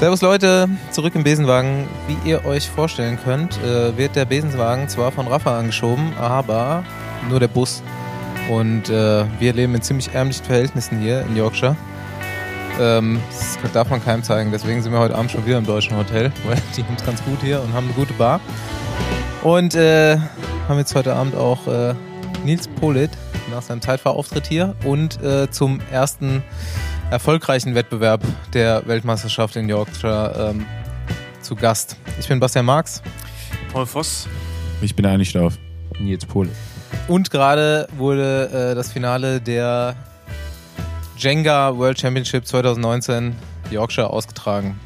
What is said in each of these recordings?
Servus Leute, zurück im Besenwagen. Wie ihr euch vorstellen könnt, äh, wird der Besenwagen zwar von Rafa angeschoben, aber nur der Bus. Und äh, wir leben in ziemlich ärmlichen Verhältnissen hier in Yorkshire. Ähm, das darf man keinem zeigen, deswegen sind wir heute Abend schon wieder im deutschen Hotel, weil die haben es ganz gut hier und haben eine gute Bar. Und äh, haben jetzt heute Abend auch äh, Nils Polit nach seinem Zeitfahrauftritt hier und äh, zum ersten erfolgreichen Wettbewerb der Weltmeisterschaft in Yorkshire ähm, zu Gast. Ich bin Bastian Marx. Paul Voss. Ich bin eigentlich drauf. Nils Pole. Und gerade wurde äh, das Finale der Jenga World Championship 2019 Yorkshire ausgetragen.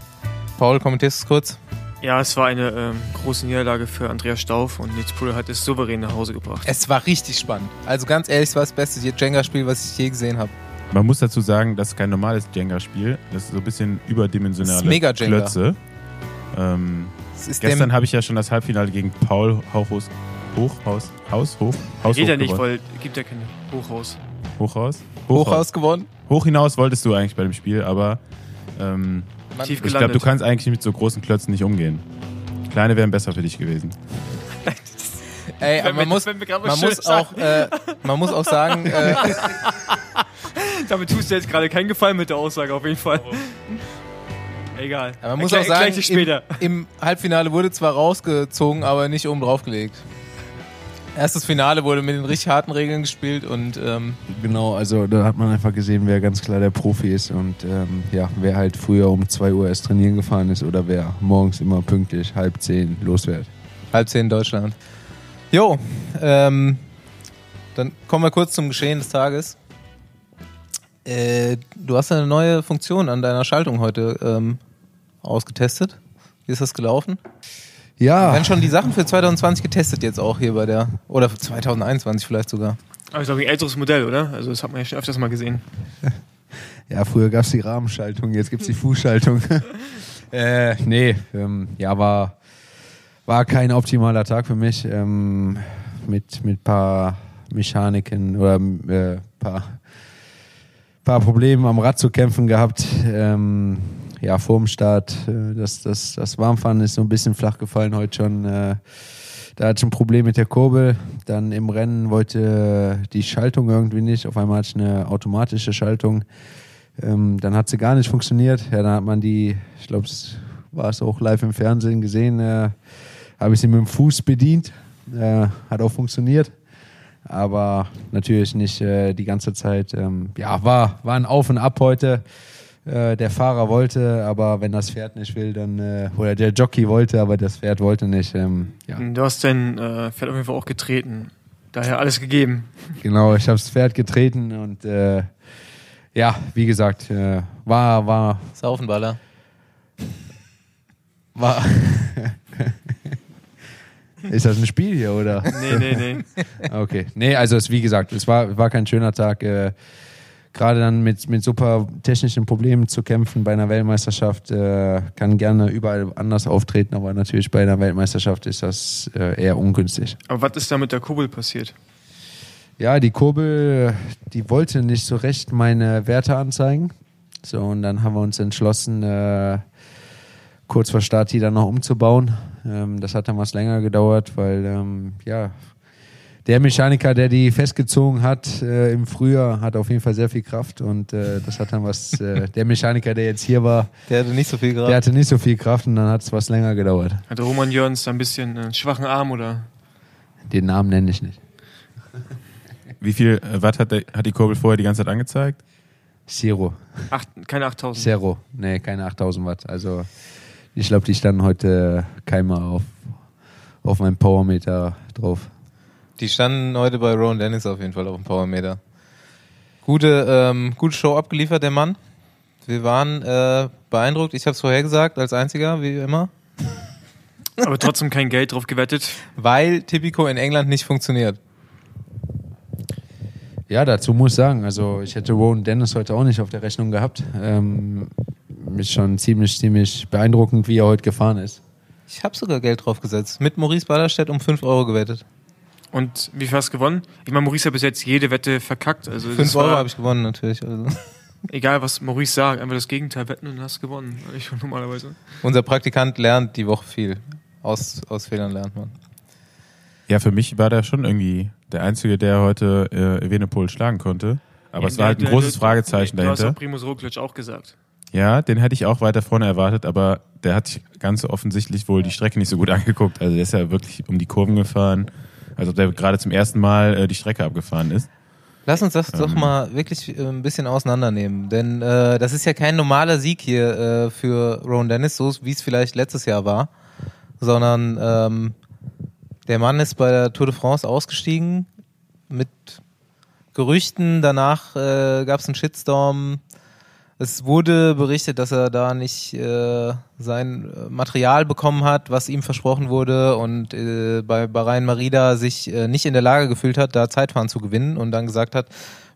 Paul, kommentierst du es kurz? Ja, es war eine ähm, große Niederlage für Andreas Stauf und Nils Puller hat es souverän nach Hause gebracht. Es war richtig spannend. Also ganz ehrlich, es war das beste Jenga-Spiel, was ich je gesehen habe. Man muss dazu sagen, das ist kein normales Jenga-Spiel. Das ist so ein bisschen überdimensionale Das ist mega Jenga. Klötze. Ähm, gestern habe ich ja schon das Halbfinale gegen Paul Hauchhaus, Hochhaus, Haus, Hoch, Haus Geht ja nicht, gewonnen. weil gibt ja kein Hochhaus. Hochhaus? Hochhaus gewonnen. Hoch hinaus wolltest du eigentlich bei dem Spiel, aber ähm, ich glaube, du kannst eigentlich mit so großen Klötzen nicht umgehen. Kleine wären besser für dich gewesen. Ey, aber man muss, man muss auch, äh, man muss auch sagen, äh, Damit tust du jetzt gerade keinen Gefallen mit der Aussage, auf jeden Fall. Egal. aber man muss Erklär- auch sagen, im, im Halbfinale wurde zwar rausgezogen, aber nicht oben drauf gelegt. Erstes Finale wurde mit den richtig harten Regeln gespielt und ähm, Genau, also da hat man einfach gesehen, wer ganz klar der Profi ist und ähm, ja, wer halt früher um 2 Uhr erst trainieren gefahren ist oder wer morgens immer pünktlich halb zehn losfährt. halb zehn in Deutschland. Jo, ähm, dann kommen wir kurz zum Geschehen des Tages. Äh, du hast eine neue Funktion an deiner Schaltung heute ähm, ausgetestet. Wie ist das gelaufen? Ja, Werden schon die Sachen für 2020 getestet jetzt auch hier bei der, oder für 2021 vielleicht sogar. Aber ich glaube, ein älteres Modell, oder? Also, das hat man ja schon öfters mal gesehen. ja früher gab es die Rahmenschaltung, jetzt gibt es die Fußschaltung. äh, nee, ähm, ja, war, war kein optimaler Tag für mich. Ähm, mit mit paar Mechaniken oder äh, paar, paar Problemen am Rad zu kämpfen gehabt. Ähm, ja, vor dem Start, äh, das, das, das Warmfahren ist so ein bisschen flach gefallen heute schon. Äh, da hatte ich ein Problem mit der Kurbel. Dann im Rennen wollte die Schaltung irgendwie nicht. Auf einmal hatte ich eine automatische Schaltung. Ähm, dann hat sie gar nicht funktioniert. Ja, dann hat man die, ich glaube, es war es auch live im Fernsehen gesehen, äh, habe ich sie mit dem Fuß bedient. Äh, hat auch funktioniert. Aber natürlich nicht äh, die ganze Zeit. Ähm, ja, war, war ein Auf und Ab heute. Äh, der Fahrer wollte, aber wenn das Pferd nicht will, dann, äh, oder der Jockey wollte, aber das Pferd wollte nicht. Ähm, ja, Du hast dein äh, Pferd auf jeden Fall auch getreten. Daher alles gegeben. genau. Ich habe das Pferd getreten und äh, ja, wie gesagt, äh, war, war, Saufenballer. war. Ist das ein Spiel hier, oder? Nee, nee, nee. Okay. Nee, also es, wie gesagt, es war, war kein schöner Tag. Äh, Gerade dann mit, mit super technischen Problemen zu kämpfen bei einer Weltmeisterschaft äh, kann gerne überall anders auftreten, aber natürlich bei einer Weltmeisterschaft ist das äh, eher ungünstig. Aber was ist da mit der Kurbel passiert? Ja, die Kurbel, die wollte nicht so recht meine Werte anzeigen. So, und dann haben wir uns entschlossen, äh, kurz vor Start die dann noch umzubauen. Ähm, das hat dann was länger gedauert, weil ähm, ja, der Mechaniker, der die festgezogen hat äh, im Frühjahr, hat auf jeden Fall sehr viel Kraft und äh, das hat dann was, äh, der Mechaniker, der jetzt hier war, Der hatte nicht so viel der gerade. hatte nicht so viel Kraft und dann hat es was länger gedauert. Hatte Roman Jörns da ein bisschen einen schwachen Arm oder? Den Namen nenne ich nicht. Wie viel äh, Watt hat, der, hat die Kurbel vorher die ganze Zeit angezeigt? Zero. Acht, keine 8000. Zero. Nee, keine 8000 Watt. Also ich glaube, die standen heute keinmal auf, auf meinem Powermeter drauf. Die standen heute bei Rowan Dennis auf jeden Fall auf dem Powermeter. Gute, ähm, gute Show abgeliefert, der Mann. Wir waren äh, beeindruckt. Ich habe es vorher gesagt, als einziger, wie immer. Aber trotzdem kein Geld drauf gewettet. Weil Tipico in England nicht funktioniert. Ja, dazu muss ich sagen, also ich hätte Rowan Dennis heute auch nicht auf der Rechnung gehabt. Ähm, ist schon ziemlich, ziemlich beeindruckend, wie er heute gefahren ist. Ich habe sogar Geld drauf gesetzt. Mit Maurice Ballerstedt um 5 Euro gewettet. Und wie viel hast du gewonnen? Ich meine, Maurice hat bis jetzt jede Wette verkackt. Also das 5 Euro habe ich gewonnen natürlich. Also. Egal, was Maurice sagt, einfach das Gegenteil wetten und hast gewonnen. Ich schon normalerweise. Unser Praktikant lernt die Woche viel. Aus, aus Fehlern lernt man. Ja, für mich war der schon irgendwie der Einzige, der heute äh, Evenepoel schlagen konnte. Aber es war halt ein großes Fragezeichen du hast dahinter. auch Primus Roglic auch gesagt. Ja, den hätte ich auch weiter vorne erwartet, aber der hat sich ganz offensichtlich wohl die Strecke nicht so gut angeguckt. Also der ist ja wirklich um die Kurven gefahren, als ob der gerade zum ersten Mal äh, die Strecke abgefahren ist. Lass uns das doch Ähm. mal wirklich äh, ein bisschen auseinandernehmen, denn äh, das ist ja kein normaler Sieg hier äh, für Rowan Dennis, so wie es vielleicht letztes Jahr war, sondern ähm, der Mann ist bei der Tour de France ausgestiegen mit Gerüchten. Danach äh, gab es einen Shitstorm. Es wurde berichtet, dass er da nicht äh, sein äh, Material bekommen hat, was ihm versprochen wurde und äh, bei Bahrain Marida sich äh, nicht in der Lage gefühlt hat, da Zeitfahren zu gewinnen und dann gesagt hat,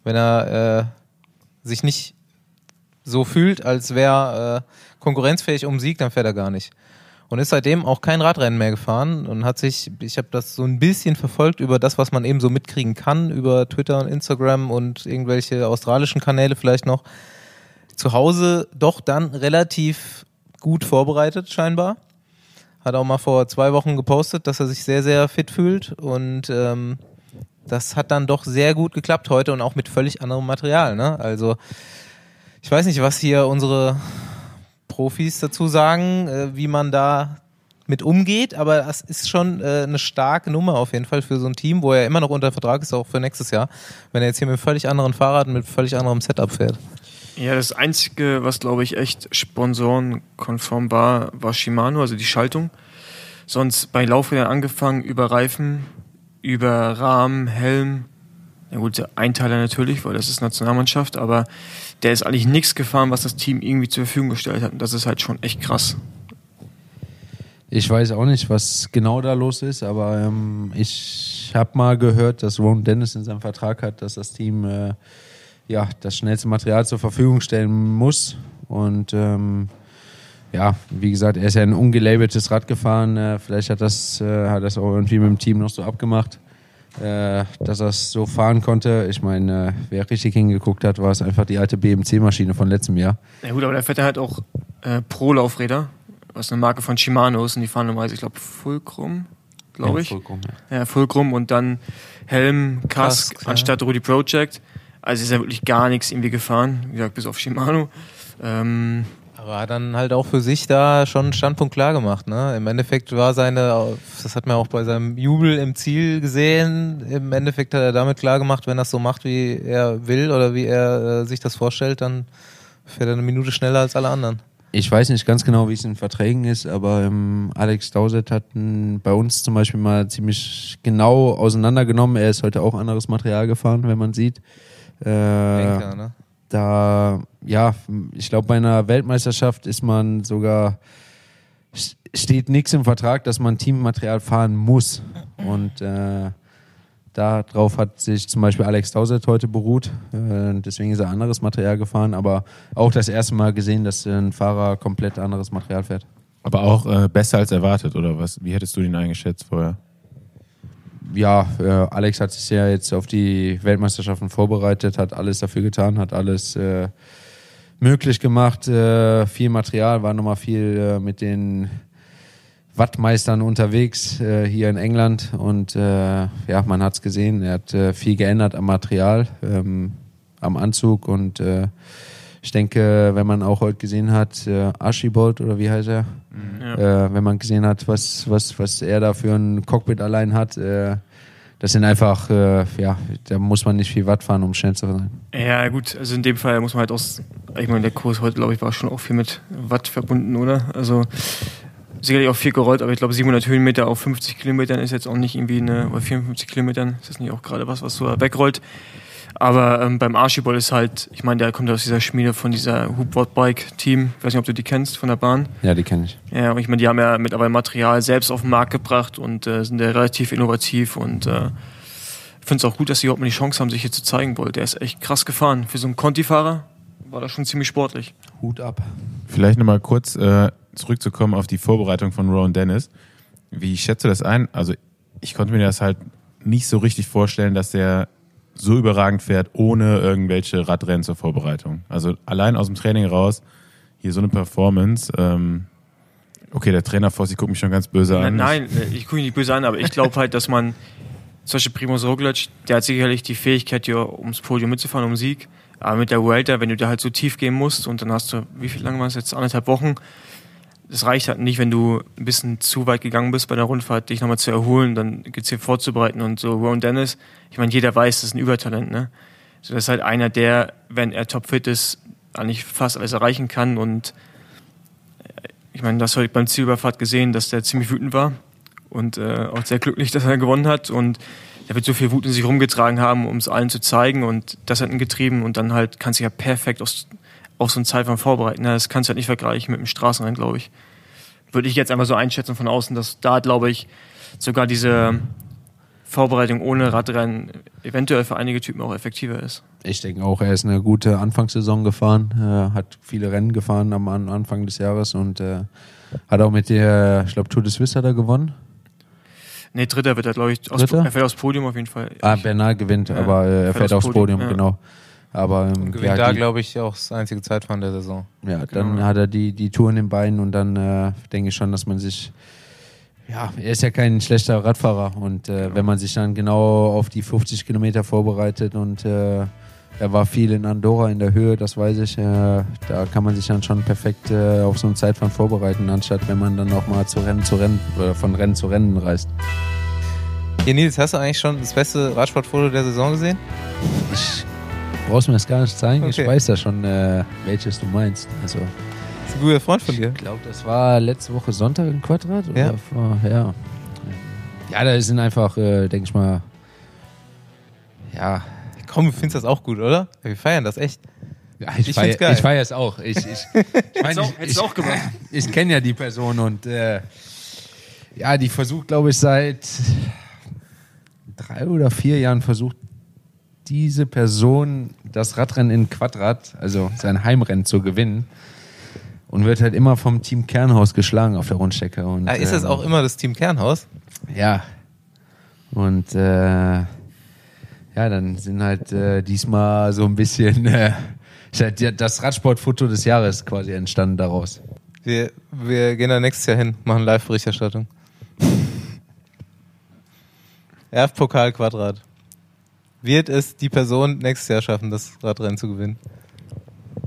wenn er äh, sich nicht so fühlt, als wäre äh, konkurrenzfähig um Sieg, dann fährt er gar nicht. Und ist seitdem auch kein Radrennen mehr gefahren und hat sich, ich habe das so ein bisschen verfolgt über das, was man eben so mitkriegen kann, über Twitter und Instagram und irgendwelche australischen Kanäle vielleicht noch, zu Hause doch dann relativ gut vorbereitet, scheinbar. Hat auch mal vor zwei Wochen gepostet, dass er sich sehr, sehr fit fühlt und ähm, das hat dann doch sehr gut geklappt heute und auch mit völlig anderem Material. Ne? Also ich weiß nicht, was hier unsere Profis dazu sagen, äh, wie man da mit umgeht, aber das ist schon äh, eine starke Nummer auf jeden Fall für so ein Team, wo er immer noch unter Vertrag ist, auch für nächstes Jahr, wenn er jetzt hier mit völlig anderen Fahrrad und mit völlig anderem Setup fährt. Ja, das Einzige, was glaube ich echt sponsorenkonform war, war Shimano, also die Schaltung. Sonst bei Laufrädern angefangen, über Reifen, über Rahmen, Helm. Ja gut, der Einteiler natürlich, weil das ist Nationalmannschaft, aber der ist eigentlich nichts gefahren, was das Team irgendwie zur Verfügung gestellt hat. Und das ist halt schon echt krass. Ich weiß auch nicht, was genau da los ist, aber ähm, ich habe mal gehört, dass Ron Dennis in seinem Vertrag hat, dass das Team äh, ja das schnellste Material zur Verfügung stellen muss. Und ähm, ja, wie gesagt, er ist ja ein ungelabeltes Rad gefahren. Äh, vielleicht hat das, äh, hat das auch irgendwie mit dem Team noch so abgemacht, äh, dass er es so fahren konnte. Ich meine, äh, wer richtig hingeguckt hat, war es einfach die alte BMC-Maschine von letztem Jahr. Ja gut, aber der fährt ja halt auch äh, Pro-Laufräder, was eine Marke von Shimano ist. Und die fahren normalerweise, ich glaube, Fulcrum, glaube ich. vollkommen, ja. Ja, Fulcrum und dann Helm, Kask, Kask, ja. anstatt Rudy Project. Also ist ja wirklich gar nichts irgendwie gefahren, wie gesagt, bis auf Shimano. Ähm, Aber hat dann halt auch für sich da schon einen Standpunkt klar gemacht. Ne? Im Endeffekt war seine, das hat man auch bei seinem Jubel im Ziel gesehen, im Endeffekt hat er damit klar gemacht, wenn er es so macht, wie er will oder wie er äh, sich das vorstellt, dann fährt er eine Minute schneller als alle anderen. Ich weiß nicht ganz genau, wie es in Verträgen ist, aber ähm, Alex Dowsett hat ähm, bei uns zum Beispiel mal ziemlich genau auseinandergenommen. Er ist heute auch anderes Material gefahren, wenn man sieht. Äh, Denker, ne? da, ja, ich glaube, bei einer Weltmeisterschaft ist man sogar, steht nichts im Vertrag, dass man Teammaterial fahren muss. Und äh, darauf hat sich zum Beispiel Alex Dowsett heute beruht. Äh, deswegen ist er anderes Material gefahren, aber auch das erste Mal gesehen, dass ein Fahrer komplett anderes Material fährt. Aber auch äh, besser als erwartet, oder was? Wie hättest du den eingeschätzt vorher? ja, äh, Alex hat sich ja jetzt auf die Weltmeisterschaften vorbereitet, hat alles dafür getan, hat alles äh, möglich gemacht. Viel Material, war nochmal viel mit den Wattmeistern unterwegs äh, hier in England und äh, ja, man hat es gesehen, er hat äh, viel geändert am Material, ähm, am Anzug und äh, ich denke, wenn man auch heute gesehen hat, äh, Archibald oder wie heißt er, ja. äh, wenn man gesehen hat, was, was, was er da für ein Cockpit allein hat, äh, das sind einfach, äh, ja, da muss man nicht viel Watt fahren, um schnell zu sein. ja, gut, also in dem Fall muss man halt aus, ich meine, der Kurs heute, glaube ich, war schon auch viel mit Watt verbunden, oder? Also sicherlich auch viel gerollt, aber ich glaube 700 Höhenmeter auf 50 Kilometern ist jetzt auch nicht irgendwie eine, oder 54 Kilometern, ist das nicht auch gerade was, was so wegrollt. Aber ähm, beim Archibald ist halt, ich meine, der kommt aus dieser Schmiede von dieser Hoopward Bike Team, ich weiß nicht, ob du die kennst, von der Bahn. Ja, die kenne ich. Ja, und ich meine, die haben ja mittlerweile Material selbst auf den Markt gebracht und äh, sind ja relativ innovativ und äh, finde es auch gut, dass sie überhaupt mal die Chance haben, sich hier zu zeigen wollen. Der ist echt krass gefahren. Für so einen Conti-Fahrer war das schon ziemlich sportlich. Hut ab. Vielleicht nochmal kurz äh, zurückzukommen auf die Vorbereitung von Rowan Dennis. Wie schätzt du das ein? Also ich konnte mir das halt nicht so richtig vorstellen, dass der so überragend fährt, ohne irgendwelche Radrennen zur Vorbereitung. Also allein aus dem Training raus, hier so eine Performance. Ähm, okay, der Trainer Fossi guckt mich schon ganz böse an. Nein, nein, ich gucke ihn nicht böse an, aber ich glaube halt, dass man, zum Beispiel Primoz Roglic, der hat sicherlich die Fähigkeit, hier ums Podium mitzufahren, um Sieg. Aber mit der Vuelta, wenn du da halt so tief gehen musst und dann hast du, wie viel lange war es jetzt? Anderthalb Wochen. Das reicht halt nicht, wenn du ein bisschen zu weit gegangen bist bei der Rundfahrt, dich nochmal zu erholen, dann hier vorzubereiten und so. Ron Dennis, ich meine, jeder weiß, das ist ein Übertalent, ne? So, das ist halt einer, der, wenn er topfit ist, eigentlich fast alles erreichen kann und äh, ich meine, das heute beim Zielüberfahrt gesehen, dass der ziemlich wütend war und äh, auch sehr glücklich, dass er gewonnen hat und er wird so viel Wut in sich rumgetragen haben, um es allen zu zeigen und das hat ihn getrieben und dann halt kannst du ja perfekt aus, auf so einen Zeitfahren vorbereiten. Das kannst du halt nicht vergleichen mit dem Straßenrennen, glaube ich. Würde ich jetzt einfach so einschätzen von außen, dass da, glaube ich, sogar diese Vorbereitung ohne Radrennen eventuell für einige Typen auch effektiver ist. Ich denke auch, er ist eine gute Anfangssaison gefahren, äh, hat viele Rennen gefahren am An- Anfang des Jahres und äh, hat auch mit der, ich glaube, Tour de Suisse hat er gewonnen. Nee, Dritter wird er, glaube ich, aus, Dritter? er fährt aufs Podium auf jeden Fall. Ah, Bernal gewinnt, Ja, aber äh, er fährt fährt aufs Podium, Podium, ja. genau. Aber ähm, Und gewinnt ja, da, glaube ich, auch das einzige Zeitfahren der Saison. Ja, Genau. dann hat er die, die Tour in den Beinen und dann äh, denke ich schon, dass man sich. Ja, er ist ja kein schlechter Radfahrer und äh, wenn man sich dann genau auf die 50 Kilometer vorbereitet und äh, er war viel in Andorra in der Höhe, das weiß ich, da kann man sich dann schon perfekt äh, auf so ein Zeitfahren vorbereiten, anstatt wenn man dann auch mal zu Rennen zu Rennen oder von Rennen zu Rennen reist. Hier, Nils, hast du eigentlich schon das beste Radsportfoto der Saison gesehen? Ich brauchst mir das gar nicht zeigen, ich Okay. weiß ja schon, äh, welches du meinst. Also Das ist ein guter Freund von dir. Ich glaube, das war letzte Woche Sonntag in Quadrat. Ja. Vor, ja. Ja, da sind einfach, äh, denke ich mal, ja. Komm, du findest das auch gut, oder? Wir feiern das echt. ja ich Ich feier- geil. Ich feiere es auch. Ich, ich, ich, mein, auch- ich, auch gemacht. ich kenne ja die Person und äh, ja, die versucht, glaube ich, seit drei oder vier Jahren versucht diese Person das Radrennen in Quadrat, also sein Heimrennen, zu gewinnen. Und wird halt immer vom Team Kernhaus geschlagen auf der Rundstrecke. Und, Ah, ist es ähm, auch immer das Team Kernhaus? Ja. Und äh, ja, dann sind halt äh, diesmal so ein bisschen äh, halt das Radsportfoto des Jahres quasi entstanden daraus. Wir, wir gehen da nächstes Jahr hin, machen Live-Berichterstattung. Erf-Pokal Quadrat. Wird es die Person nächstes Jahr schaffen, das Radrennen zu gewinnen?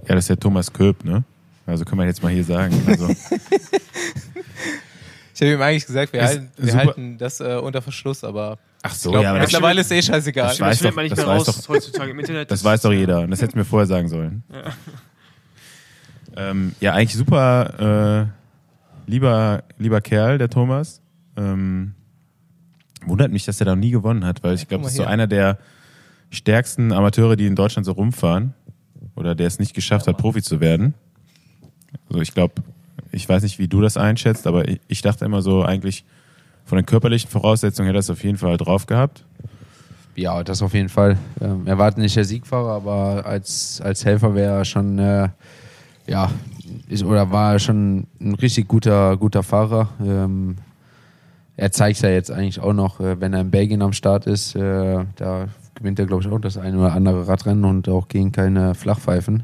Ja, das ist der Thomas Köp, ne? Also können wir jetzt mal hier sagen. Also, Ich habe ihm eigentlich gesagt, wir, halten, wir halten das äh, unter Verschluss, aber ach so, glaub, ja, aber das, mittlerweile ist eh scheißegal. Das weiß findet doch- man nicht das mehr weiß raus doch- heutzutage im Internet. das weiß doch jeder. Und das hätte mir vorher sagen sollen. Ja, ähm, ja eigentlich super äh, lieber, lieber Kerl, der Thomas. Ähm, wundert mich, dass er da noch nie gewonnen hat, weil ich glaube, das ist so einer der stärksten Amateure, die in Deutschland so rumfahren. Oder der es nicht geschafft hat, Profi zu werden. Also ich glaube, ich weiß nicht, wie du das einschätzt, aber ich, ich dachte immer so, eigentlich von den körperlichen Voraussetzungen hätte er es auf jeden Fall drauf gehabt. Ja, das auf jeden Fall. Ähm, er war nicht der Siegfahrer, aber als, als Helfer wäre er schon, äh, ja, ist, oder war er schon ein richtig guter, guter Fahrer. Ähm, er zeigt ja jetzt eigentlich auch noch, äh, wenn er in Belgien am Start ist, äh, da gewinnt er, glaube ich, auch das eine oder andere Radrennen und auch gegen keine Flachpfeifen.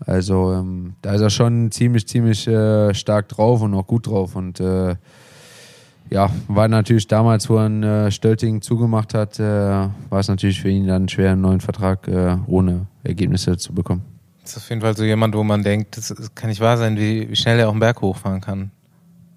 Also ähm, da ist er schon ziemlich, ziemlich äh, stark drauf und auch gut drauf und äh, ja, war natürlich damals, wo er einen äh, Stölting zugemacht hat, äh, war es natürlich für ihn dann schwer, einen neuen Vertrag äh, ohne Ergebnisse zu bekommen. Das ist auf jeden Fall so jemand, wo man denkt, das kann nicht wahr sein, wie, wie schnell er auch einen Berg hochfahren kann.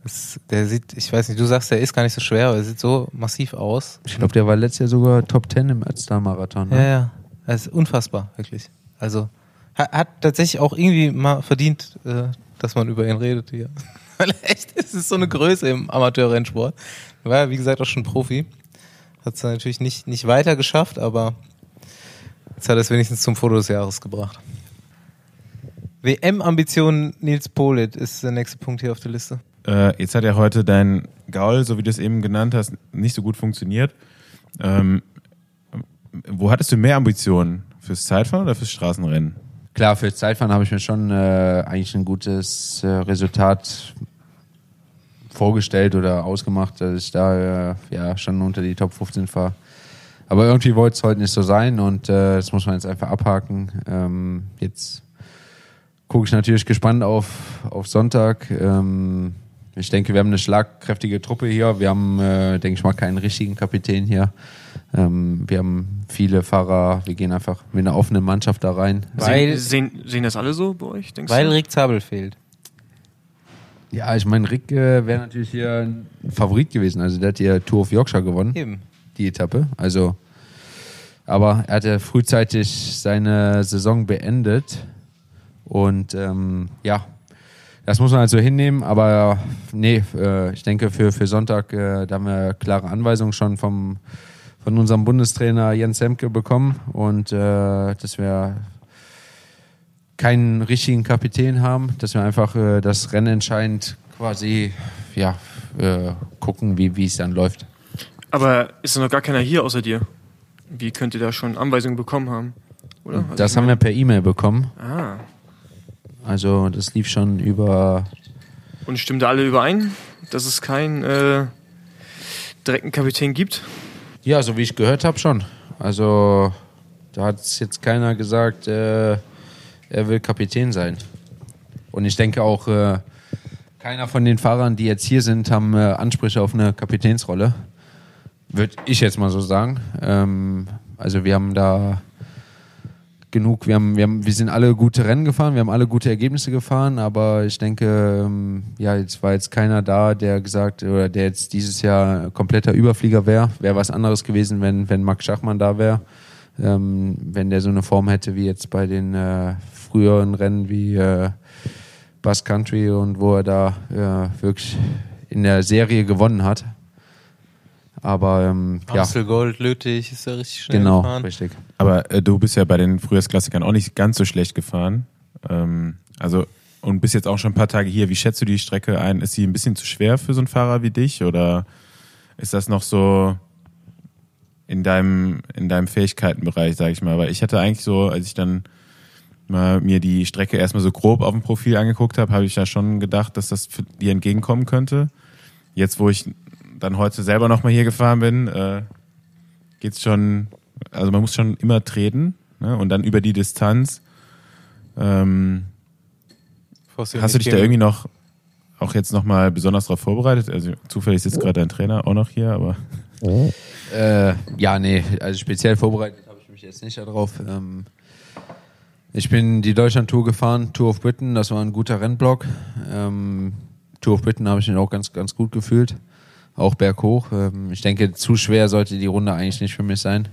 Das, der sieht, ich weiß nicht, du sagst, der ist gar nicht so schwer, aber er sieht so massiv aus. Ich glaube, der war letztes Jahr sogar Top 10 im Ötztal-Marathon. Ja, Ne? ja. Das ist unfassbar, wirklich. Also, hat, hat tatsächlich auch irgendwie mal verdient, äh, dass man über ihn redet hier. Weil echt, es ist so eine Größe im Amateurrennsport. Er war ja, wie gesagt, auch schon Profi. Hat es natürlich nicht, nicht weiter geschafft, aber jetzt hat er es wenigstens zum Foto des Jahres gebracht. WM-Ambitionen Nils Polit ist der nächste Punkt hier auf der Liste. Äh, jetzt hat ja heute dein Gaul, so wie du es eben genannt hast, nicht so gut funktioniert. Ähm, wo hattest du mehr Ambitionen? Fürs Zeitfahren oder fürs Straßenrennen? Klar, für Zeitfahren habe ich mir schon äh, eigentlich ein gutes äh, Resultat vorgestellt oder ausgemacht, dass ich da äh, ja schon unter die Top 15 fahre. aber irgendwie wollte es heute nicht so sein und äh, das muss man jetzt einfach abhaken. Ähm, jetzt gucke ich natürlich gespannt auf, auf Sonntag. Ähm, ich denke, wir haben eine schlagkräftige Truppe hier. Wir haben, äh, denke ich mal, keinen richtigen Kapitän hier. Ähm, wir haben viele Fahrer. Wir gehen einfach mit einer offenen Mannschaft da rein. Weil- sehen, sehen, sehen das alle so bei euch, denkst Weil du? Rick Zabel fehlt. Ja, ich meine, Rick äh, wäre natürlich hier ein Favorit gewesen. Also der hat hier Tour of Yorkshire gewonnen. Eben. die Etappe. Also, aber er hatte frühzeitig seine Saison beendet und ähm, ja, das muss man also hinnehmen. Aber nee, äh, ich denke für, für Sonntag, äh, da haben wir klare Anweisungen schon vom, von unserem Bundestrainer Jens Semke bekommen und äh, dass wir keinen richtigen Kapitän haben, dass wir einfach äh, das Rennen entscheidend quasi ja, äh, gucken, wie es dann läuft. Aber ist da noch gar keiner hier außer dir? Wie könnt ihr da schon Anweisungen bekommen haben? Oder? Also Das haben wir per E-Mail bekommen. Ah. Also das lief schon über. Und stimmen da alle überein, dass es keinen äh, direkten Kapitän gibt? Ja, so wie ich gehört habe schon. Also da hat jetzt keiner gesagt, äh, er will Kapitän sein. Und ich denke auch, äh, keiner von den Fahrern, die jetzt hier sind, haben äh, Ansprüche auf eine Kapitänsrolle. Würde ich jetzt mal so sagen. Ähm, also wir haben da genug, wir, haben, wir, haben, wir sind alle gute Rennen gefahren, wir haben alle gute Ergebnisse gefahren, aber ich denke, ähm, ja, jetzt war jetzt keiner da, der gesagt, oder der jetzt dieses Jahr kompletter Überflieger wäre. Wäre was anderes gewesen, wenn, wenn Max Schachmann da wäre. Ähm, wenn der so eine Form hätte wie jetzt bei den äh, früheren Rennen wie äh, Basque Country und wo er da äh, wirklich in der Serie gewonnen hat. Aber ähm, ja, Amstel Gold, Lüttich ist ja richtig schnell genau, gefahren. richtig. Aber äh, du bist ja bei den Frühjahrsklassikern auch nicht ganz so schlecht gefahren. Ähm, also und bist jetzt auch schon ein paar Tage hier. Wie schätzt du die Strecke ein? Ist sie ein bisschen zu schwer für so einen Fahrer wie dich oder ist das noch so in deinem in deinem Fähigkeitenbereich, sage ich mal? Weil ich hatte eigentlich so, als ich dann mal mir die Strecke erstmal so grob auf dem Profil angeguckt habe, habe ich ja schon gedacht, dass das für dir entgegenkommen könnte. Jetzt, wo ich dann heute selber nochmal hier gefahren bin, äh, geht's schon, also man muss schon immer treten ne? und dann über die Distanz. Ähm, hast du dich da irgendwie noch, auch jetzt nochmal besonders darauf vorbereitet? Also zufällig sitzt gerade dein Trainer auch noch hier, aber Äh, ja, nee, also speziell vorbereitet habe ich mich jetzt nicht darauf. Ähm, ich bin die Deutschland-Tour gefahren, Tour of Britain, das war ein guter Rennblock. Ähm, Tour of Britain habe ich mich auch ganz, ganz gut gefühlt. Auch berghoch. Ähm, ich denke, zu schwer sollte die Runde eigentlich nicht für mich sein.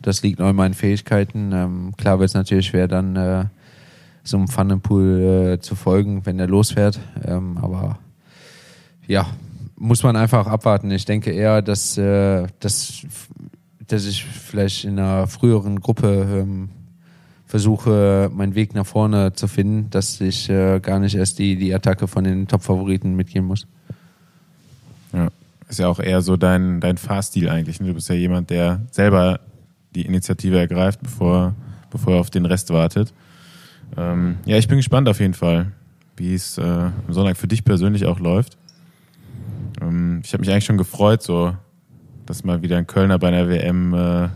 Das liegt noch in meinen Fähigkeiten. Ähm, klar wird es natürlich schwer, dann äh, so einem Pfannenpool äh, zu folgen, wenn der losfährt. Ähm, aber ja, muss man einfach abwarten. Ich denke eher, dass, äh, dass, dass ich vielleicht in einer früheren Gruppe ähm, versuche, meinen Weg nach vorne zu finden, dass ich äh, gar nicht erst die, die Attacke von den Top-Favoriten mitgehen muss. ja, ist ja auch eher so dein, dein Fahrstil eigentlich. Ne? Du bist ja jemand, der selber die Initiative ergreift, bevor, bevor er auf den Rest wartet. Ähm, ja, ich bin gespannt auf jeden Fall, wie es äh, am Sonntag für dich persönlich auch läuft. Ähm, ich habe mich eigentlich schon gefreut, so, dass mal wieder ein Kölner bei einer WM äh,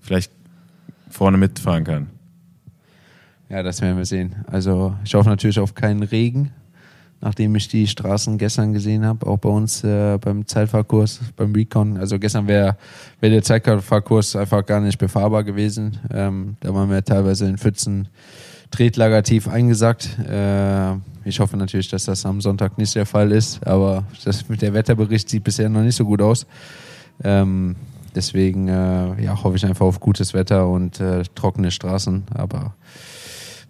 vielleicht vorne mitfahren kann. Ja, das werden wir sehen. Also ich hoffe natürlich auf keinen Regen, nachdem ich die Straßen gestern gesehen habe, auch bei uns äh, beim Zeitfahrkurs, beim Recon. Also gestern wäre wär der Zeitfahrkurs einfach gar nicht befahrbar gewesen. Ähm, da waren wir teilweise in Pfützen Tretlager tief eingesackt. Äh, ich hoffe natürlich, dass das am Sonntag nicht der Fall ist, aber das der Wetterbericht sieht bisher noch nicht so gut aus. Ähm, deswegen äh, ja, hoffe ich einfach auf gutes Wetter und äh, trockene Straßen. Aber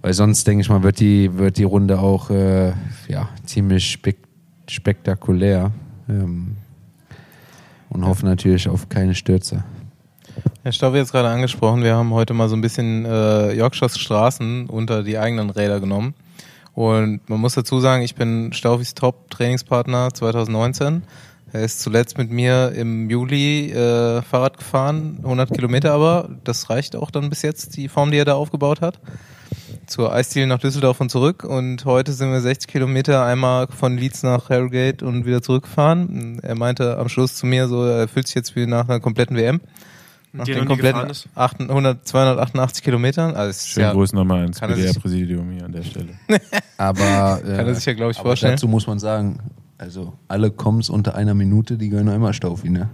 weil sonst, denke ich mal, wird die, wird die Runde auch äh, ja, ziemlich spek spektakulär. Ähm, und hoffe natürlich auf keine Stürze. Herr Stauwe jetzt gerade angesprochen, wir haben heute mal so ein bisschen äh, Yorkshires Straßen unter die eigenen Räder genommen. Und man muss dazu sagen, ich bin Staufis Top-Trainingspartner 2019. Er ist zuletzt mit mir im Juli äh, Fahrrad gefahren, 100 Kilometer aber. Das reicht auch dann bis jetzt, die Form, die er da aufgebaut hat. Zur Eisdiele nach Düsseldorf und zurück. Und heute sind wir 60 Kilometer einmal von Leeds nach Harrogate und wieder zurückgefahren. Er meinte am Schluss zu mir so, er fühlt sich jetzt wie nach einer kompletten WM. nach Die den noch nie kompletten gefahren ist? 800, 288 Kilometern. Also Schönen ja, Gruß nochmal ans sich- BDR-Präsidium hier an der Stelle. Aber, äh, Kann er sich ja, glaub ich, vorstellen. Dazu muss man sagen, also alle Coms unter einer Minute, die gehören einmal Staufi, ne?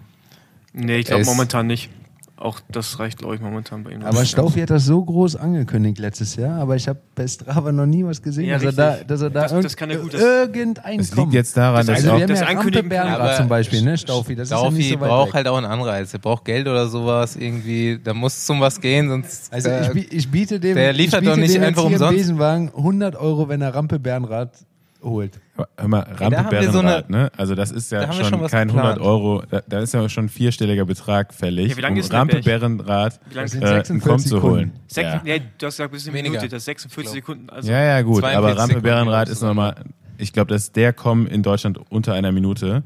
Nee, ich glaube momentan nicht. Auch das reicht, glaube ich, momentan bei ihm. Aber Staufi hat das so groß angekündigt letztes Jahr, aber ich habe bei Strava noch nie was gesehen, Ja, dass, er da, dass er da Das- irgend- das kann er gut, das- irgendein Kom- liegt jetzt daran, Das dass Also auch wir haben das ja Rampe. Bernrad zum Beispiel, ne, Staufi, das ist ja Staufi nicht so weit braucht weg. halt auch einen Anreiz. Er braucht Geld oder sowas irgendwie. Da muss zum was gehen, sonst. Also äh, ich, bi- ich biete dem, der liefert ich biete doch nicht dem einfach umsonst. Besenwagen 100 Euro, wenn er Rampe Bernrad holt. Hör mal, da haben Rampe wir so ne? Also das ist da ja wir schon, schon kein geplant. 100 Euro, da, da ist ja schon ein vierstelliger Betrag fällig, Ja, wie lang um ist denn der Rampe? Bärenrad lange äh, 46 Kommt zu Sekunden. holen. Sech, Ja. ja. du hast gesagt, bis eine Weniger. Minute, das ist 46 Sekunden. Also ja, ja, gut, 42 aber Rampe Bärenrad ist nochmal, ich glaube, das ist der Com in Deutschland unter einer Minute.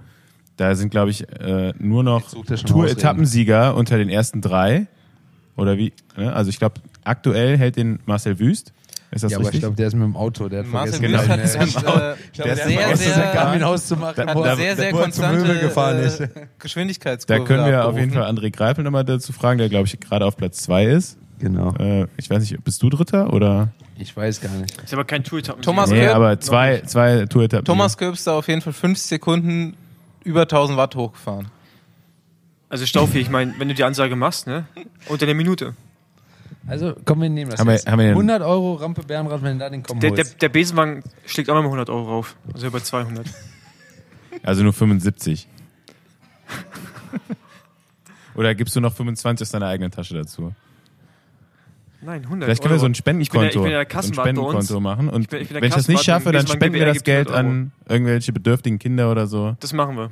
Da sind, glaube ich, äh, nur noch er Tour-Etappensieger unter den ersten drei. Oder wie? Ne? Also ich glaube, aktuell hält den Marcel Wüst. Ist das ja, aber ich richtig? glaube, der ist mit dem Auto. Der hat Marcel vergessen, es im, äh, Ich glaube, der hat sehr, vergessen, sehr- sein Garmin auszumachen. Da- hat da- sehr, sehr wo er zum Möbel konstante gefahren äh, ist. Da Geschwindigkeitskurve. können wir auf jeden Fall André Greipel nochmal dazu fragen, der, glaube ich, gerade auf Platz zwei ist. Genau. Äh, ich weiß nicht, bist du Dritter oder? Ich weiß gar nicht. ist aber kein Tour-Etappen. Thomas Nee, aber zwei, zwei Tour-Etappen. Thomas Köbster auf jeden Fall 50 Sekunden über 1000 Watt hochgefahren. Also Staufi, ich meine, wenn du die Ansage machst, ne? Unter der Minute. Also, komm, wir nehmen das Haben wir- jetzt. haben wir den- 100 Euro Rampe Bernrad, wenn du da den Kommen Der, der, der Besenwagen schlägt auch nochmal 100 Euro rauf. Also über 200. Also nur 75. Oder gibst du noch 25 aus deiner eigenen Tasche dazu? Nein, 100 Vielleicht können wir so ein Euro. Spendenkonto, Ich bin ja- ich bin so ein. Spendenkonto machen. Und Ich bin- ich bin der wenn ich das nicht schaffe, dann spenden wir das Geld 100 an irgendwelche bedürftigen Kinder oder so. Das machen wir.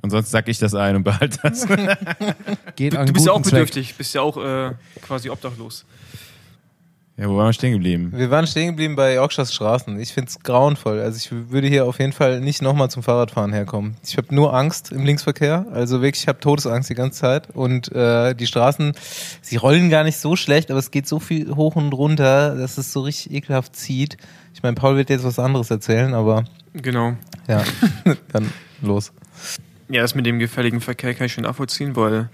Und sonst sack ich das ein und behalte das. Geht Du, an du bist ja auch guten Zweck. bedürftig, bist ja auch äh, quasi obdachlos. ja, wo waren wir stehen geblieben? Wir waren stehen geblieben bei Yorkshires Straßen. Ich finde es grauenvoll. Also ich würde hier auf jeden Fall nicht nochmal zum Fahrradfahren herkommen. Ich habe nur Angst im Linksverkehr. Also wirklich, ich habe Todesangst die ganze Zeit. Und äh, die Straßen, sie rollen gar nicht so schlecht, aber es geht so viel hoch und runter, dass es so richtig ekelhaft zieht. Ich meine, Paul wird jetzt was anderes erzählen, aber Genau. ja, dann los. Ja, das mit dem gefährlichen Verkehr kann ich schon nachvollziehen, weil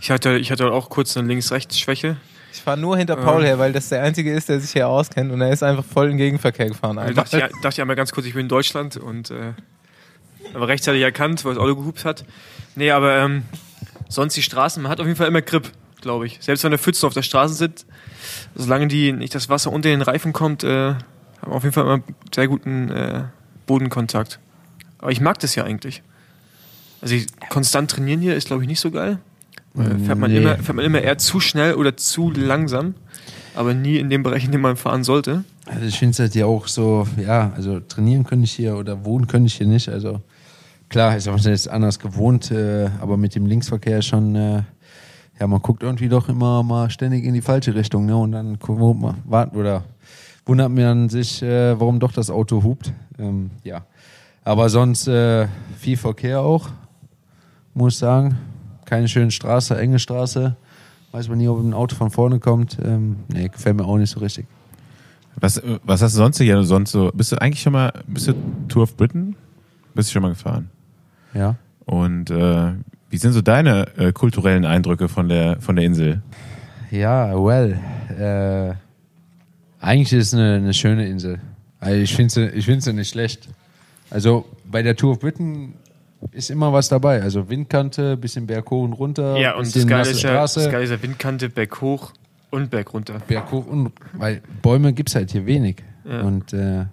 ich hatte, ich hatte auch kurz eine Links-Rechts-Schwäche. Ich fahre nur hinter Paul Ähm. her, weil das der Einzige ist, der sich hier auskennt und er ist einfach voll im Gegenverkehr gefahren. Da Einfach. dachte ich, dachte ich einmal ganz kurz, ich bin in Deutschland und äh, aber rechtzeitig erkannt, weil das Auto gehupt hat. Nee, aber ähm, sonst die Straßen, man hat auf jeden Fall immer Grip, glaube ich. Selbst wenn der Pfützen auf der Straße sind, solange die nicht das Wasser unter den Reifen kommt, äh, haben wir auf jeden Fall immer sehr guten äh, Bodenkontakt. Aber ich mag das ja eigentlich. Also konstant trainieren hier ist, glaube ich, nicht so geil. Weil fährt, man Nee. immer, fährt man immer eher zu schnell oder zu langsam, aber nie in dem Bereich, in dem man fahren sollte. Also ich finde es halt ja auch so, ja, also trainieren könnte ich hier oder wohnen könnte ich hier nicht. Also klar, ist auch jetzt anders gewohnt, äh, aber mit dem Linksverkehr schon, äh, ja, man guckt irgendwie doch immer mal ständig in die falsche Richtung, ne? Und dann gucken wir warten oder wundert man sich, äh, warum doch das Auto hupt. Ähm, ja. Aber sonst äh, viel Verkehr auch, muss ich sagen. Keine schöne Straße, enge Straße. Weiß man nie, ob ein Auto von vorne kommt. Ähm, nee, gefällt mir auch nicht so richtig. Was, äh, was hast du sonst hier sonst so? Bist du eigentlich schon mal, bist du Tour of Britain? Bist du schon mal gefahren? Ja. Und äh, wie sind so deine äh, kulturellen Eindrücke von der, von der Insel? Ja, well. Äh, eigentlich ist es eine, eine schöne Insel. Also ich finde sie, ich nicht schlecht. Also bei der Tour of Britain ist immer was dabei. Also Windkante, bisschen Berg hoch und runter, Ja, und das Geile, ist ja, Straße. das Geile ist ja Windkante, Berg hoch und Berg runter. Berg hoch und weil Bäume gibt es halt hier wenig. Ja. Und äh,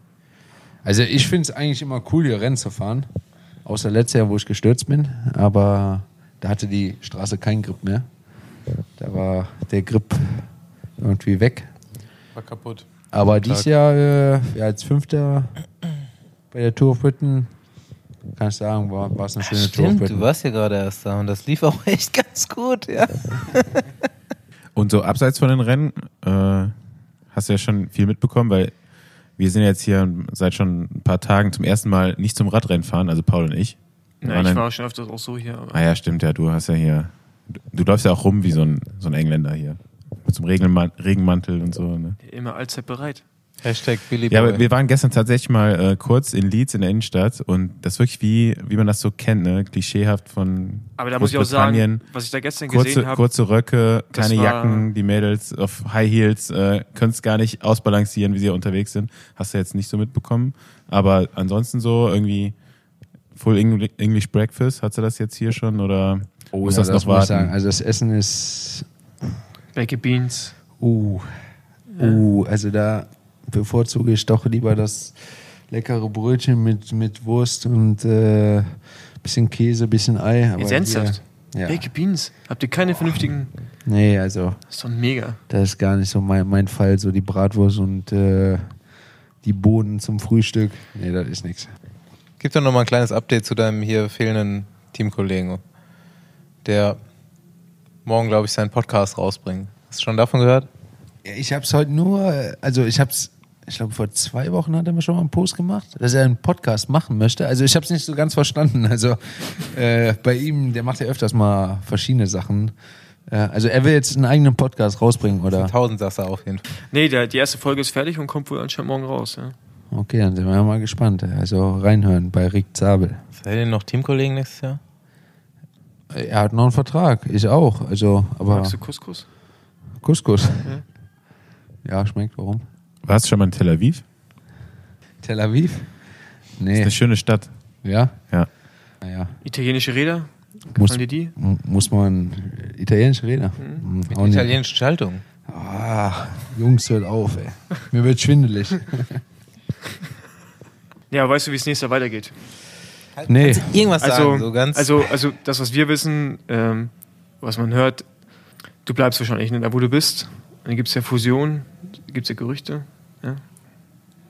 also ich finde es eigentlich immer cool, hier Rennen zu fahren. Außer letztes Jahr, wo ich gestürzt bin. Aber da hatte die Straße keinen Grip mehr. Da war der Grip irgendwie weg. War kaputt. Aber dieses Jahr, äh, ja, als Fünfter bei der Tour of Britain, kann ich sagen, war, war es eine schöne Tour of Stimmt, Britain. du warst ja gerade erst da und das lief auch echt ganz gut, ja. Und so abseits von den Rennen äh, hast du ja schon viel mitbekommen, weil wir sind jetzt hier seit schon ein paar Tagen zum ersten Mal nicht zum Radrennen fahren, also Paul und ich. Ja, ich war schon öfters auch so hier. Aber Ah ja, stimmt, ja, du hast ja hier, du, du läufst ja auch rum wie so ein, so ein Engländer hier. Mit so einem Regenman Regenmantel und so. Ne? immer allzeit bereit. Hashtag Billy Ja, Boy. aber wir waren gestern tatsächlich mal äh, kurz in Leeds in der Innenstadt und das ist wirklich wie, wie man das so kennt, ne? Klischeehaft von Aber da muss ich auch sagen, was ich da gestern Kurze, gesehen habe, kurze Röcke, Das keine war- Jacken, die Mädels auf High Heels äh, können es gar nicht ausbalancieren, wie sie unterwegs sind. Hast du jetzt nicht so mitbekommen. Aber ansonsten so irgendwie Full Engl- English Breakfast, hat sie das jetzt hier schon oder muss das noch muss ich warten? sagen. Also das Essen ist Baked Beans. Uh, uh, also da bevorzuge ich doch lieber das leckere Brötchen mit, mit Wurst und äh, bisschen Käse, bisschen Ei. Aber Jetzt ernsthaft? Ja. Baked Beans. Habt ihr keine vernünftigen. Nee, also Das ist doch mega. das ist gar nicht so mein, mein Fall, so die Bratwurst und äh, die Bohnen zum Frühstück. Nee, das ist nichts. Gib doch noch mal ein kleines Update zu deinem hier fehlenden Teamkollegen, der morgen, glaube ich, seinen Podcast rausbringt. Hast du schon davon gehört? Ja, ich habe es heute nur, also ich habe es, ich glaube vor zwei Wochen hat er mir schon mal einen Post gemacht, dass er einen Podcast machen möchte. Also ich habe es nicht so ganz verstanden. Also äh, bei ihm, der macht ja öfters mal verschiedene Sachen. Äh, also er will jetzt einen eigenen Podcast rausbringen, oder? Tausendsasser auf jeden Fall. Nee, der, die erste Folge ist fertig und kommt wohl anscheinend morgen raus. Ja. Okay, dann sind wir ja mal gespannt. Also reinhören bei Rick Zabel. Seid ihr noch Teamkollegen nächstes Jahr? Er hat noch einen Vertrag, ich auch. Also, aber Magst du Couscous? Couscous. Ja, schmeckt. Warum? Warst du schon mal in Tel Aviv? Tel Aviv? Ist Nee. eine schöne Stadt. Ja? Ja. Naja. Italienische Räder? Muss, Gefallen dir die? muss man italienische Rede? Mhm. Hm, Mit auch nicht. italienischen Schaltung. Ah, Jungs, hört auf, ey. Mir wird schwindelig. Ja, weißt du, wie es nächstes Jahr weitergeht? Nee. Irgendwas Also, sagen, so ganz. also, also das, was wir wissen, ähm, was man hört, du bleibst wahrscheinlich nicht da, wo du bist. Dann gibt es ja Fusion, gibt es ja Gerüchte. Ja?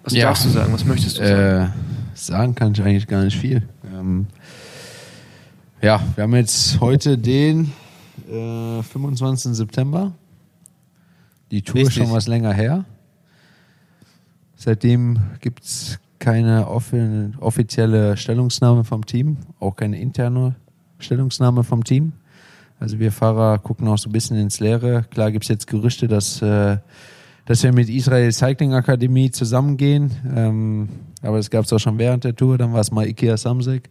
Was Ja. darfst du sagen? Was möchtest du sagen? Äh, sagen kann ich eigentlich gar nicht viel. Ähm, ja, wir haben jetzt heute den äh, 25. September. Die Tour ist Richtig. schon was länger her. Seitdem gibt es keine offi offizielle Stellungnahme vom Team, auch keine interne Stellungnahme vom Team. Also wir Fahrer gucken auch so ein bisschen ins Leere. Klar gibt es jetzt Gerüchte, dass, äh, dass wir mit Israel Cycling Akademie zusammengehen. Ähm, aber das gab es auch schon während der Tour. Dann war es mal Ikea Samsek.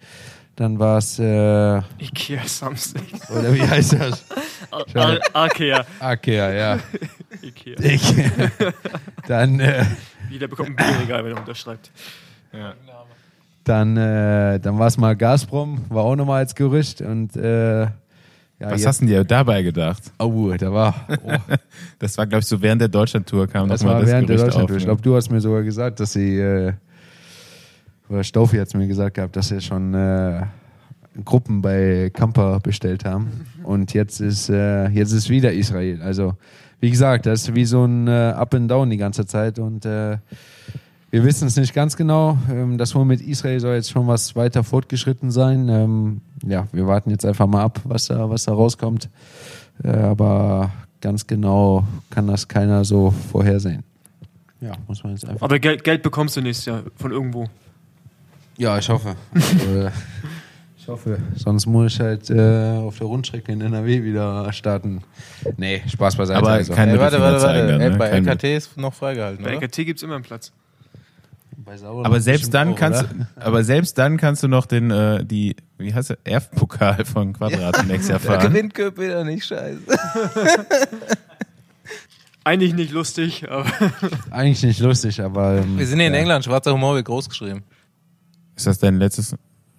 Dann war es, äh, Ikea Samstag. oder wie heißt das? Arkea. Ikea, ja. Ikea. Ikea. Dann, äh, Jeder bekommt ein Bierregal, wenn er unterschreibt. dann, äh, dann war es mal Gazprom, war auch nochmal als Gerücht. Und äh, ja, Was jetzt, hast du dir dabei gedacht? Oh, da war. Oh, Das war, glaube ich, so während der Deutschlandtour kam das noch mal war das während der Gerücht Deutschland. auf. Ich ne? glaube, du hast mir sogar gesagt, dass sie, äh, oder Staufi hat es mir gesagt gehabt, dass sie schon äh, Gruppen bei Camper bestellt haben. Und jetzt ist, äh, jetzt ist wieder Israel. Also, wie gesagt, das ist wie so ein äh, Up and Down die ganze Zeit. Und äh, wir wissen es nicht ganz genau. Ähm, das wohl mit Israel soll jetzt schon was weiter fortgeschritten sein. Ähm, ja, wir warten jetzt einfach mal ab, was da, was da rauskommt. Äh, aber ganz genau kann das keiner so vorhersehen. Ja, muss man jetzt einfach. Aber Geld, Geld bekommst du nächstes Jahr von irgendwo. Ja, ich hoffe. Äh, ich hoffe. Sonst muss ich halt äh, auf der Rundstrecke in NRW wieder starten. Nee, Spaß beiseite. Aber also. kein Ey, Mittelfinger warte, warte, warte. zeigen dann, Ey, ne? bei Kein- LKT ist noch freigehalten, Bei oder? RKT gibt es immer einen Platz. Bei Sauerland Aber selbst dann auch, kannst, oder? aber selbst dann kannst du noch den, äh, die, wie heißt der, Erfpokal von Quadrat nächstes Jahr fahren. gewinnt Köpeder nicht scheiße. Eigentlich nicht lustig, aber Eigentlich nicht lustig, aber. Ähm, Wir sind hier in ja. England, schwarzer Humor wird groß geschrieben. Ist das dein letztes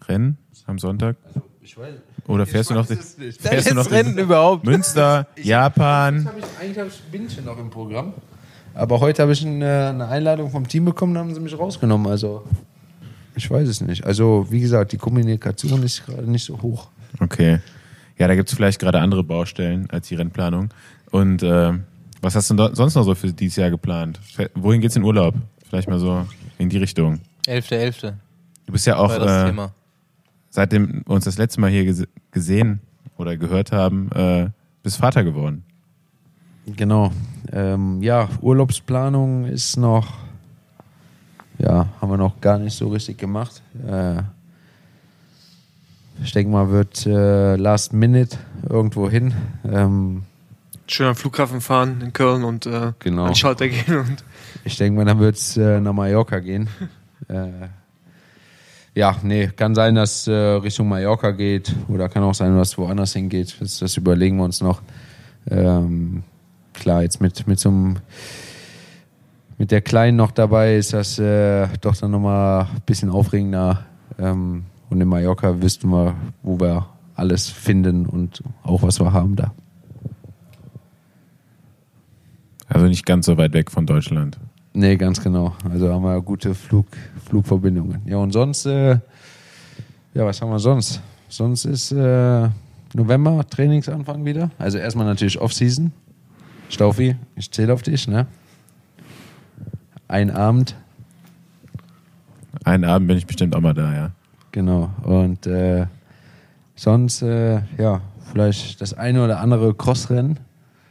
Rennen am Sonntag? Ich weiß, Oder fährst du noch den, fährst du noch Rennen überhaupt. Münster, Japan? Hab ich, eigentlich hab ich, bin ich ja noch im Programm. Aber heute habe ich eine, eine Einladung vom Team bekommen, da haben sie mich rausgenommen. Also, ich weiß es nicht. Also, wie gesagt, die Kommunikation ist gerade nicht so hoch. Okay. Ja, da gibt es vielleicht gerade andere Baustellen als die Rennplanung. Und äh, was hast du sonst noch so für dieses Jahr geplant? Wohin geht's in Urlaub? Vielleicht mal so in die Richtung. 11.11. Du bist ja auch, äh, seitdem wir uns das letzte Mal hier gese- gesehen oder gehört haben, äh, bist Vater geworden. Genau. Ähm, ja, Urlaubsplanung ist noch, ja, haben wir noch gar nicht so richtig gemacht. Äh, ich denke mal, wird äh, Last Minute irgendwo hin. Ähm, schön am Flughafen fahren in Köln und äh, Genau. an Schalter gehen und Ich denke mal, dann wird es äh, nach Mallorca gehen. äh, ja, nee, kann sein, dass äh, Richtung Mallorca geht oder kann auch sein, dass woanders hingeht. Das, das überlegen wir uns noch. Ähm, klar, jetzt mit, mit so einem mit der Kleinen noch dabei ist das äh, doch dann nochmal ein bisschen aufregender. Ähm, und in Mallorca wüssten wir, wo wir alles finden und auch was wir haben da. Also nicht ganz so weit weg von Deutschland. Nee, ganz genau. Also haben wir gute Flug, Flugverbindungen. Ja, und sonst, äh, ja, was haben wir sonst? Sonst ist äh, November Trainingsanfang wieder. Also erstmal natürlich Off-Season. Staufi, ich zähle auf dich, ne? Ein Abend, Einen Abend bin ich bestimmt auch mal da, ja. genau. Und äh, sonst, äh, ja, vielleicht das eine oder andere Crossrennen.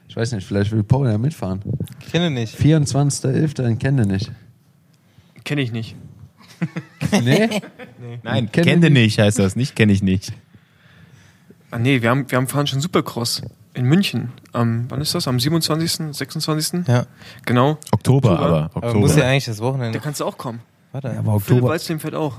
Ich weiß nicht, vielleicht will Paul ja mitfahren. Ich kenne nicht. 24.11. in Kenne nicht. kenne ich nicht. Nee? Nein, Kenne kenne nicht. nicht heißt das, nicht kenne ich nicht. Ah, nee, wir haben, wir haben fahren schon Supercross in München. Am, wann ist das? Am 27., 26.? Ja. Genau. Oktober, Oktober. aber. Aber Oktober. muss ja eigentlich das Da Wochenende. kannst du auch kommen. Warte. Ja, aber Philipp Oktober, Walzleben fährt auch.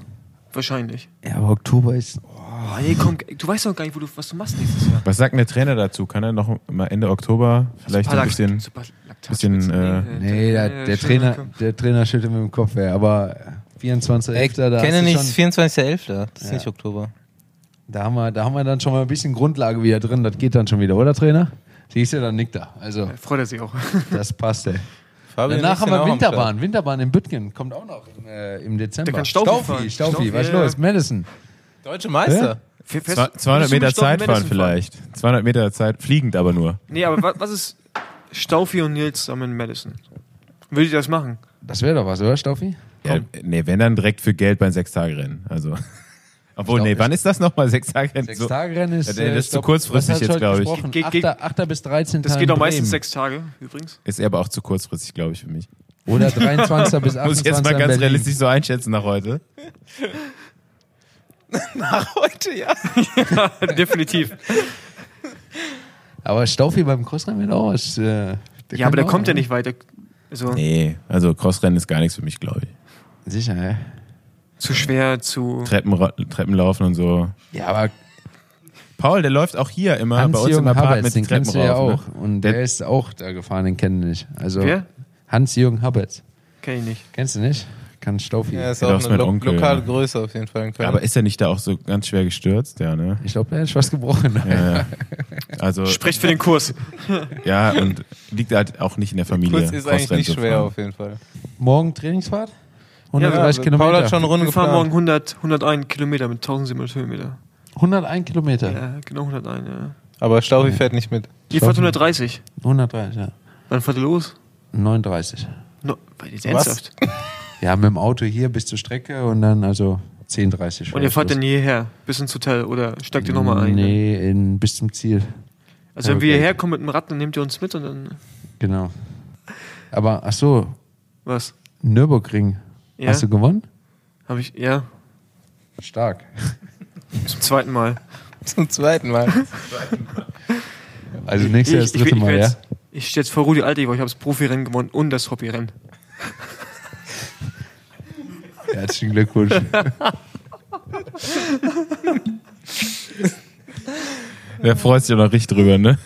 Wahrscheinlich. ja, aber Oktober ist. Oh, nee, komm, du weißt doch gar nicht, wo du, was du machst nächstes Jahr. Was sagt denn der Trainer dazu? Kann er noch mal Ende Oktober vielleicht ein bisschen. Bisschen, äh, Nee, der, der, Trainer, der Trainer schüttelt mit dem Kopf, ey. aber 24. Ey, da, kenne hast du nicht, schon, 24.11. Das ist Ja. nicht Oktober. Da, haben wir, da haben wir dann schon mal ein bisschen Grundlage wieder drin. Das geht dann schon wieder, oder Trainer? Siehst du, dann nickt er. Also, Freut er sich auch. das passt, ey. Fabian Danach haben ja wir Winterbahn. Winterbahn in Büttgen kommt auch noch im, äh, im Dezember. Staufi Staufi. Staufi, was ist ja, los? ja. Madison. Deutsche Meister. Zwei- 200 würdest du Meter Zeit fahren vielleicht. 200 Meter Zeit, fliegend aber nur. Nee, aber wa- was ist Staufi und Nils zusammen in Madison? Würdet ihr das machen? Das wäre doch was, oder, Staufi? Ja, nee, wenn dann direkt für Geld beim Sechstagerennen. Also. Obwohl, glaub, nee, wann ist das nochmal? Sechs So- Tage Rennen ist. Ja, das ist ich zu kurzfristig jetzt, heute glaub ich. geht- 8. 8. bis 13. Das geht auch meistens sechs Tage, übrigens. Ist aber auch zu kurzfristig, glaube ich, für mich. Oder 23. bis 28. Muss ich jetzt mal ganz realistisch so einschätzen nach heute. Nach heute, ja. Definitiv. Aber Staufi beim Crossrennen wird auch was. Äh, Ja, aber der kommt ja nicht weiter. Also Nee, also Crossrennen ist gar nichts für mich, glaube ich. Sicher, ja. Zu schwer, zu. Treppen, Treppen laufen und so. Ja, aber Paul, der läuft auch hier immer bei uns im Hans-Jürgen Apartment den Treppen kennst du ja rauf. auch. Ne? Und Der- der, ist auch da gefahren, den kennen wir nicht. Also Wer? Hans-Jürgen Haberts. Kenn ich nicht. Kennst du nicht? Kann Staufi. Ja, ist Ja, auch eine lo Onkel, lokale ja. Größe auf jeden Fall in Köln. Aber ist er nicht da auch so ganz schwer gestürzt? Ja, ne? Ich glaube, der ist was gebrochen. Ja, ja. Also, Sprecht für den Kurs. ja, und liegt halt auch nicht in der Familie. Kurz ist eigentlich Crossrennen nicht schwer fahren. auf jeden Fall. Morgen Trainingsfahrt? Ja, 130 also Kilometer. Paul hat schon Runde Wir fahren morgen 100, 101 Kilometer mit 1700 Höhenmeter. 101 Kilometer. Ja, genau 101, ja. Aber Staufi fährt nicht mit. Ihr fahrt 130. 130, ja. Wann fahrt ihr los? 39. No, bei dir Was? ernsthaft. Ja, mit dem Auto hier bis zur Strecke und dann also 10:30. Und ihr fahrt dann hierher, bis ins Hotel oder steigt ihr nochmal ein? Nee, in, bis zum Ziel. Also wenn Ja, wir okay. hierher kommen mit dem Rad, dann nehmt ihr uns mit und dann Genau. Aber ach so, was? Nürburgring. Ja, Hast du gewonnen? habe ich, ja, Stark. zum zweiten Mal. Zum zweiten Mal. Also nächstes Jahr das dritte ich, Mal, werd ja? jetzt- ich stehe jetzt vor Rudi Altig, weil ich habe das Profirennen gewonnen und das Hobbyrennen. Herzlichen Glückwunsch. Der freut sich auch noch richtig drüber, ne?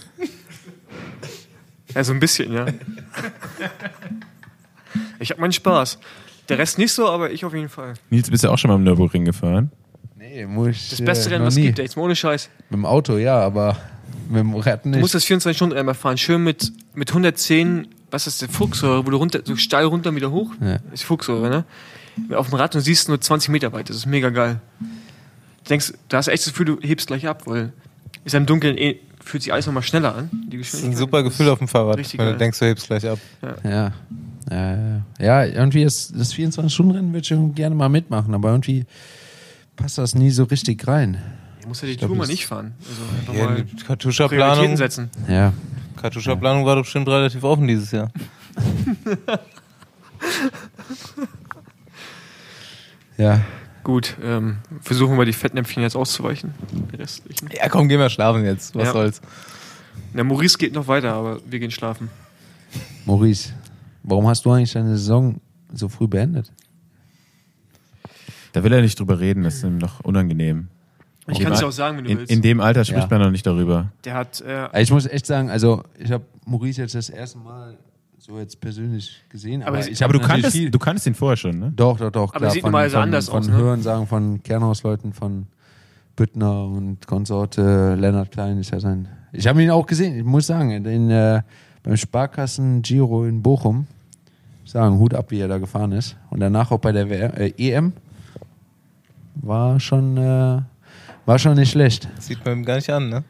Ja, so ein bisschen, ja. Ich habe meinen Spaß. Der Rest nicht so, aber ich auf jeden Fall. Nils, bist du auch schon mal im Nürburgring gefahren? nee, muss ich. Das beste äh, Rennen, noch was es gibt, jetzt mal ohne Scheiß. Mit dem Auto, ja, aber mit dem Rad Du nicht. musst das 24-Stunden-Rennen fahren. Schön mit, mit 110, was ist der Fuchsröhre, wo du runter, so steil runter wieder hoch. Ja. Ist Fuchsröhre, ne? Auf dem Rad und siehst nur 20 Meter weit. Das ist mega geil. Du denkst, da hast du echt das Gefühl, du hebst gleich ab, weil ist ja im Dunkeln eh, fühlt sich alles nochmal schneller an. Die Das ist Geschwindigkeit. ein super Gefühl auf dem Fahrrad, Richtig wenn du denkst, du hebst gleich ab. Ja. Ja, ja, irgendwie ist das 24-Stunden-Rennen würde ich schon gerne mal mitmachen, aber irgendwie passt das nie so richtig rein. Du musst ja die glaub, Tour mal nicht fahren. Also einfach Ja, mal die Kartuscha-Planung. Ja. Kartuscha-Planung war doch bestimmt relativ offen dieses Jahr. Ja. Gut, ähm, versuchen wir die Fettnäpfchen jetzt auszuweichen. Ja, komm, geh mal schlafen jetzt. Was Ja. soll's. Der Maurice geht noch weiter, aber wir gehen schlafen. Maurice, warum hast du eigentlich deine Saison so früh beendet? Da will er nicht drüber reden, das ist ihm noch unangenehm. Ich In kann es dem ja auch sagen, wenn du In, willst. in dem Alter spricht Ja. man noch nicht darüber. der hat, äh, Also Ich muss echt sagen, also ich habe Maurice jetzt das erste Mal so jetzt persönlich gesehen, aber, Aber ich Aber du kanntest, viel, du kanntest ihn vorher schon, ne? Doch, doch, doch. Aber klar, sieht von, normalerweise von, anders von aus, ne? Hören sagen von Kernhausleuten, von Büttner und Konsorte, Lennart Klein ist ja sein. Ich habe ihn auch gesehen, ich muss sagen, den, äh, beim Sparkassen Giro in Bochum, sagen, Hut ab, wie er da gefahren ist. Und danach auch bei der WM, äh, EM war schon, äh, war schon nicht schlecht. Sieht man ihm gar nicht an, ne?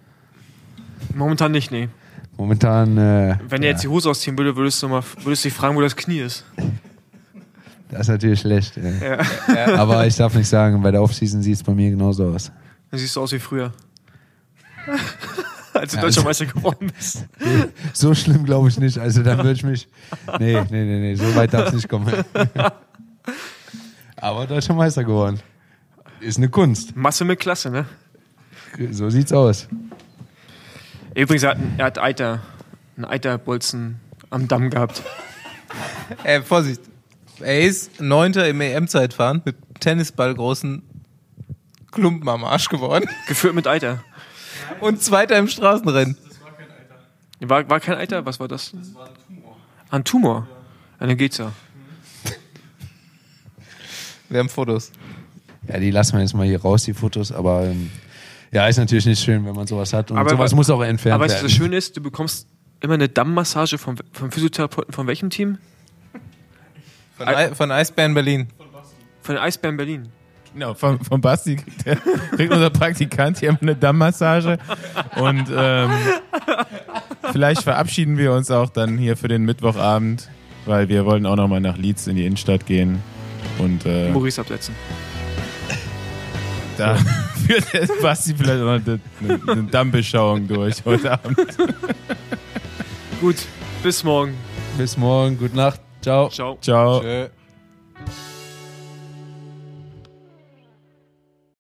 momentan nicht, nee. Momentan, äh, Wenn er jetzt die Hose ausziehen würde, würdest du mal würdest du dich fragen, wo das Knie ist. das ist natürlich schlecht. Äh. Ja. Aber ich darf nicht sagen, bei der Offseason sieht es bei mir genauso aus. Dann siehst du aus wie früher. Als du Ja, deutscher also- Meister geworden bist. So schlimm glaube ich nicht. Also dann würde ich mich. Nee, nee, nee, nee, so weit darf es nicht kommen. Aber deutscher Meister geworden. Ist eine Kunst. Masse mit Klasse, ne? So sieht's aus. Übrigens, er hat, er hat Eiter, einen Eiterbolzen am Damm gehabt. Ey, Vorsicht. Er ist Neunter im EM-Zeitfahren mit Tennisballgroßen Klumpen am Arsch geworden. Geführt mit Eiter. Und Zweiter im Straßenrennen. War, war kein Eiter? Was war das? Das war ein Tumor. Ein Tumor? Ja, dann geht's ja. Wir haben Fotos. Ja, die lassen wir jetzt mal hier raus, die Fotos. Aber ähm, ja, ist natürlich nicht schön, wenn man sowas hat. Und Aber sowas wa- muss auch entfernt Aber weißt du, werden. das Schöne ist, du bekommst immer eine Dammmassage vom, vom Physiotherapeuten von welchem Team? Von, I von Eisbären Berlin. Von Eisbären Berlin. Genau, von, von Basti kriegt, der, kriegt unser Praktikant hier eine Dammmassage. Und ähm, vielleicht verabschieden wir uns auch dann hier für den Mittwochabend, weil wir wollen auch nochmal nach Leeds in die Innenstadt gehen. Und äh, Maurice absetzen. da führt der Basti vielleicht auch noch eine, eine Dammbeschauung durch heute Abend. Gut, bis morgen. Bis morgen, gute Nacht. Ciao. Ciao. Ciao. Tschö.